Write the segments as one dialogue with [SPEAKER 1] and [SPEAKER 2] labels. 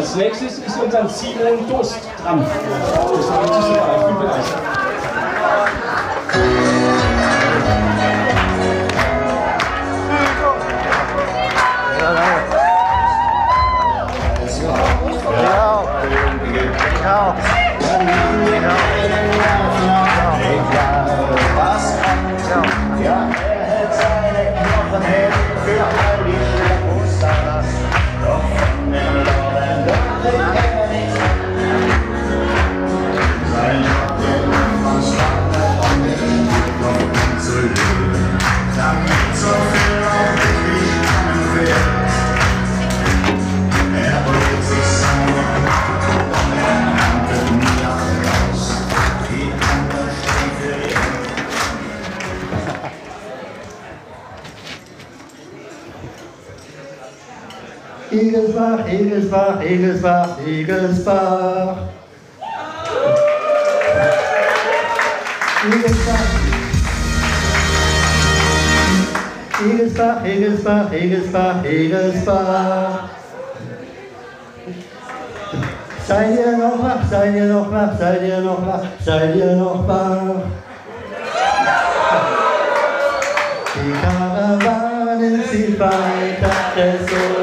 [SPEAKER 1] Als nächstes ist unser Zielen Durst dran. Das 90 Jahre
[SPEAKER 2] Egelsbach, Egelsbach, Egelsbach. Egelsbach. Egelsbach, Egelsbach, Egelsbach, Egelsbach. Seid ihr noch wach, seid ihr noch wach, seid ihr noch wach, seid ihr noch wach? Die Karawanen zieht weiter, es soll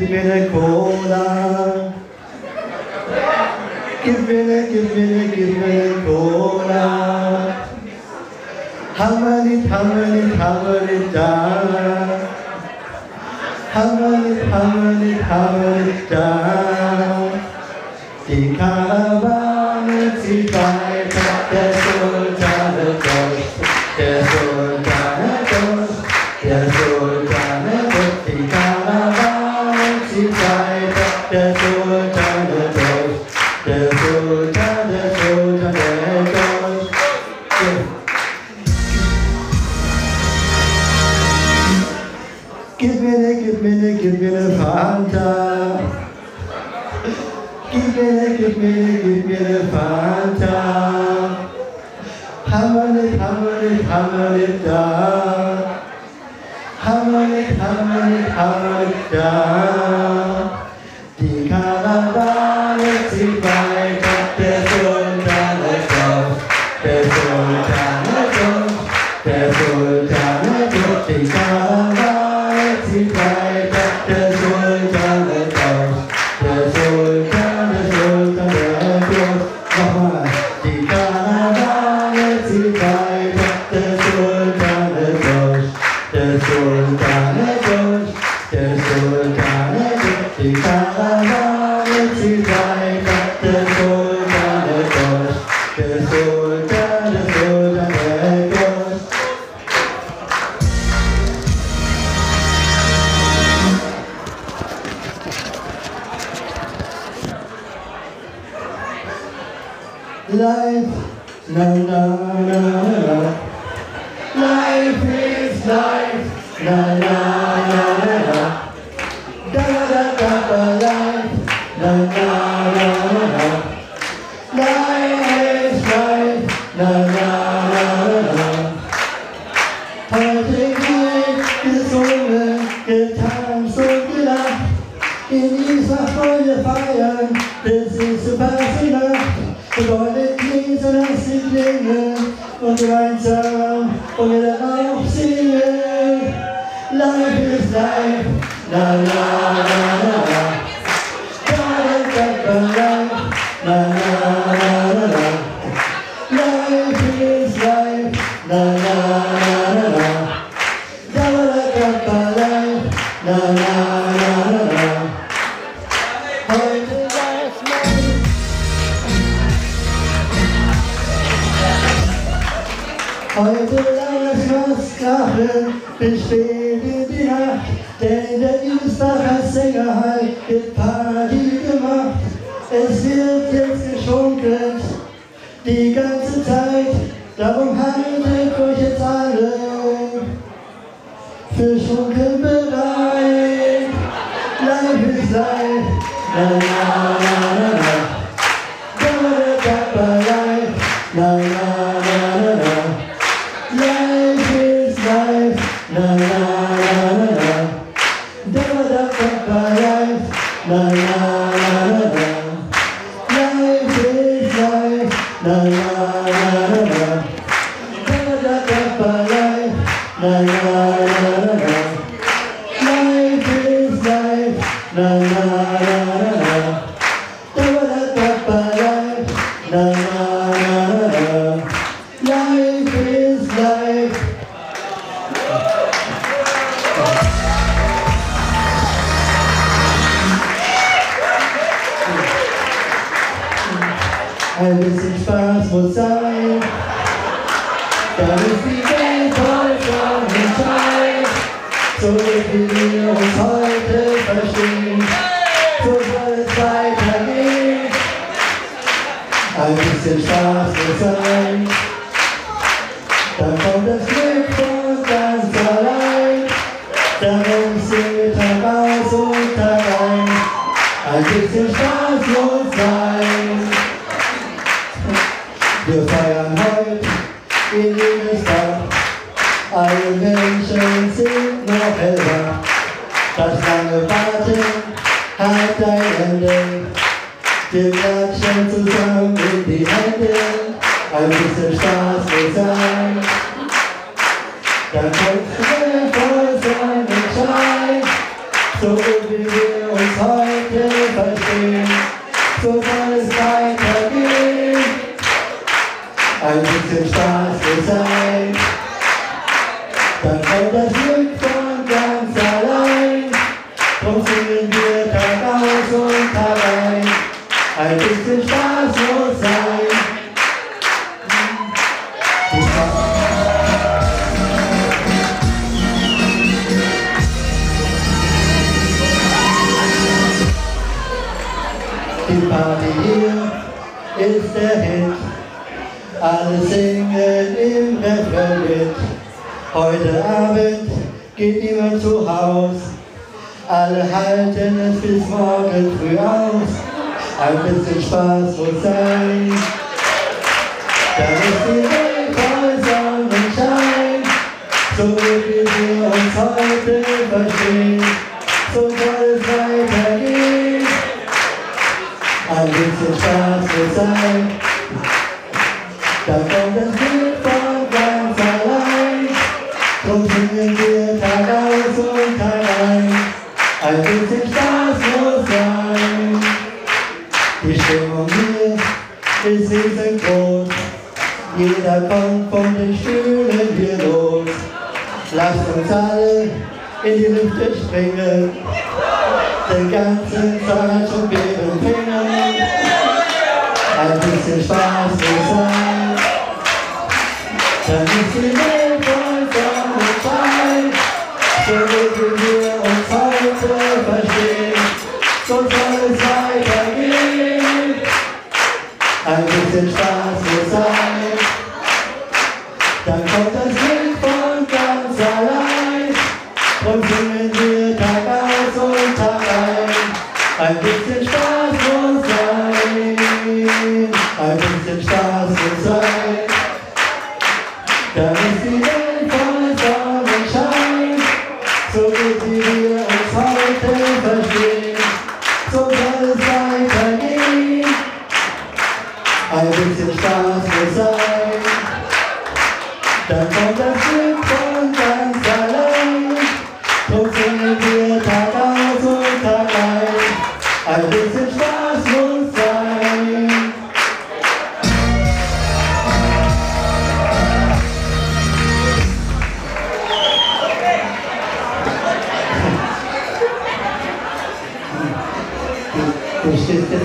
[SPEAKER 2] give me the cola. Give me the, give me the, give me the cola. Hammer it, hammer it, hammer it down. Hammer it, hammer it, hammer it down. The caravan, the fire, the soldier, the ghost, the soldier. I, got. to die. No, no. Oh. la Fisch und Kimberei, Life is life, la la. Life, na Ein bisschen Spaß muss sein, dann kommt das Glück von ganz allein. Darum singen wir Tag aus und Tag ein. Ein bisschen Spaß muss sein. Wir feiern heute in jedes Tag. Alle Menschen sind noch hellwach. Das lange Warten hat ein Ende. Wir Ein bisschen Spaß muss sein. Dann kommt der voll Sonnenschein. So ist der Hit. Alle singen im Refrain mit. Heute Abend geht niemand zu Haus. Alle halten es bis morgen früh aus. Ein bisschen Spaß muss sein. Dann ist die Welt voll Sonnenschein. So wie wir uns heute verstehen, Bisschen Spaß muss sein. Dann kommt das Glück von ganz allein. Drum singen wir Tag aus und Tag ein. Ein bisschen Spaß muss sein. Die Stimmung hier ist riesengroß. Jeder kommt von den Stühlen hier los. Lasst uns alle in die Lüfte springen. Ein bisschen Spaß muss sein. Dann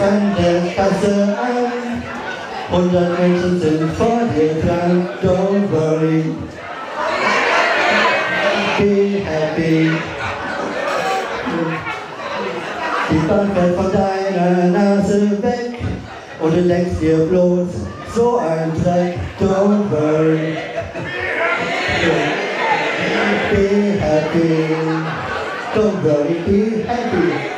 [SPEAKER 2] an der Kasse an. Hundert Menschen sind vor dir dran. Don't worry. Be happy. Die Bank fällt von deiner Nase weg und du denkst dir bloß so ein Dreck. Don't worry. Be happy. Don't worry, be happy.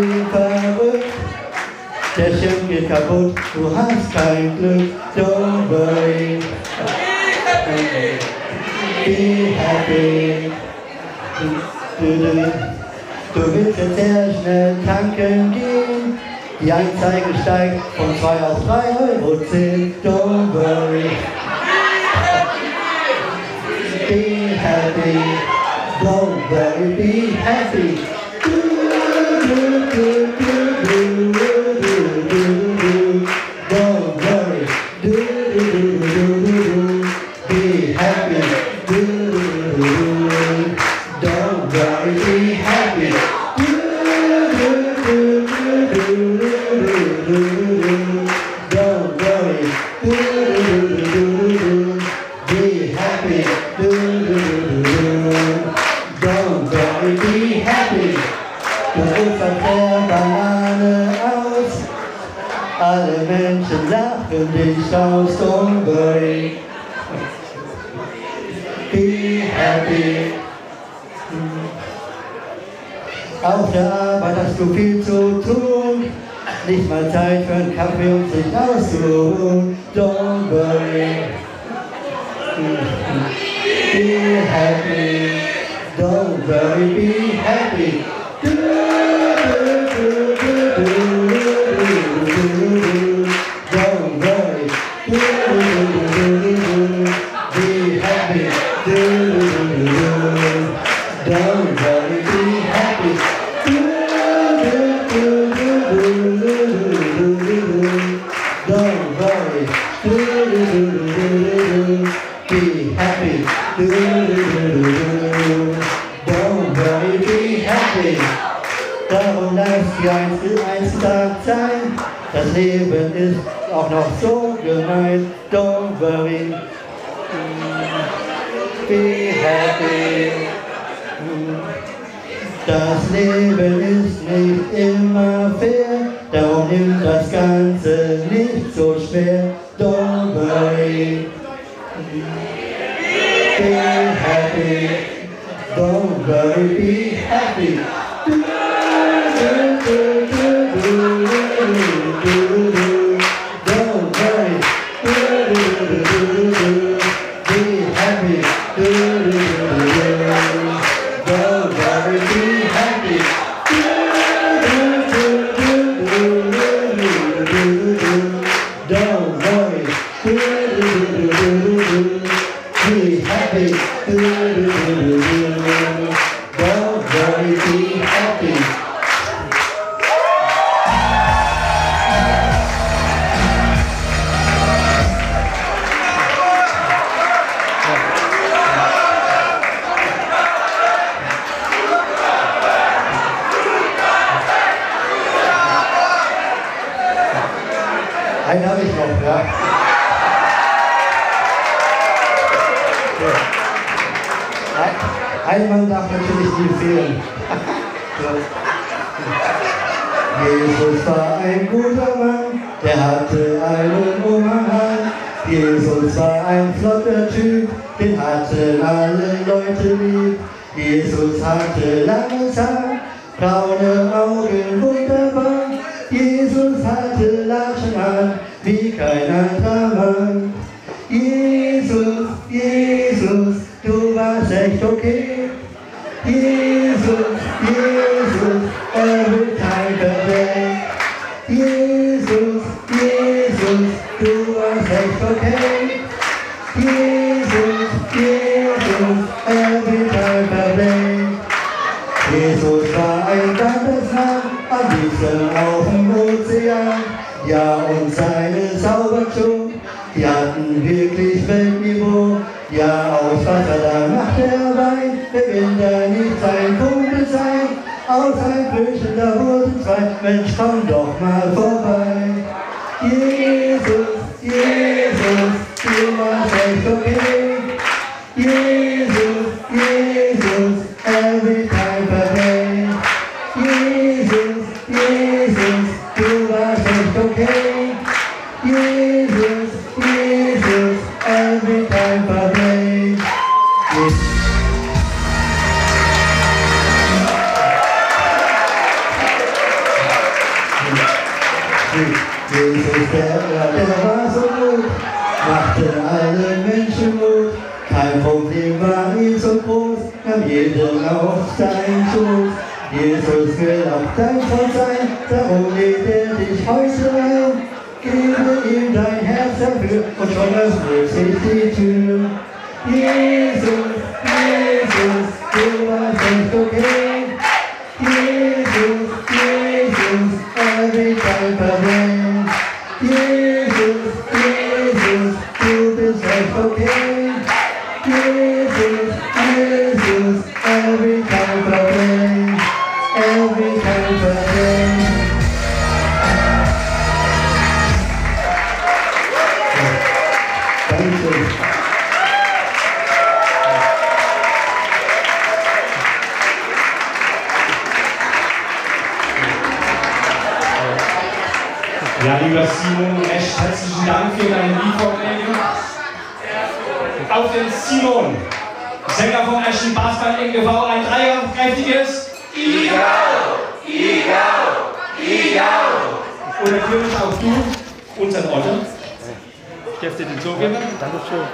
[SPEAKER 2] Der Schirm geht kaputt, du hast kein Glück. Don't worry. Be happy. Du, willst jetzt sehr schnell tanken gehen. Die Anzeige steigt von 2 auf 3 Euro 10. Don't worry. Be happy. Don't worry, be happy. Do, do, do, Auf der Arbeit hast du viel zu tun. Nicht mal Zeit für einen Kaffee und sich auszuruhen. Don't worry. Be happy. Don't worry, be happy. Do, do, do, do, do, do, do, noch so gemein. Don't worry. Be happy. Das Leben ist nicht immer fair, darum nimm das Ganze nicht so schwer. Ja. Ein- Mann darf natürlich nie fehlen. Jesus war ein guter Mann, der hatte einen Umhang. Jesus war ein flotter Typ, den hatten alle Leute lieb. Jesus hatte langes Haar, braune Augen, wunderbar. Jesus hatte Latschen an, wie kein anderer Mann. Jesus, Jesus, du warst echt okay. Er nicht sein Kumpel sein? Aus ein Blüchen, da wurden zwei, Mensch, komm doch mal vorbei. Jesus, Jesus, du warst echt okay. Jesus, Jesus, der, der war so gut, machte allen Menschen Mut. Kein Problem war ihm so groß, nahm jeden auf seinen Schoß. Jesus will auch dein Freund sein, darum lädt er dich heute ein. Gebe ihm dein Herz dafür und schon öffnet sich die Tür. Jesus, Jesus, du warst echt okay. Jesus, Jesus, every time. Jesus,
[SPEAKER 1] Auf den Simon, Sänger vom Eschen Bassband NGV, ein dreierkräftiges Igau, Igau, Igau. Und natürlich auch du, unseren Otto. Ich darf dir den zugeben.
[SPEAKER 3] Dankeschön.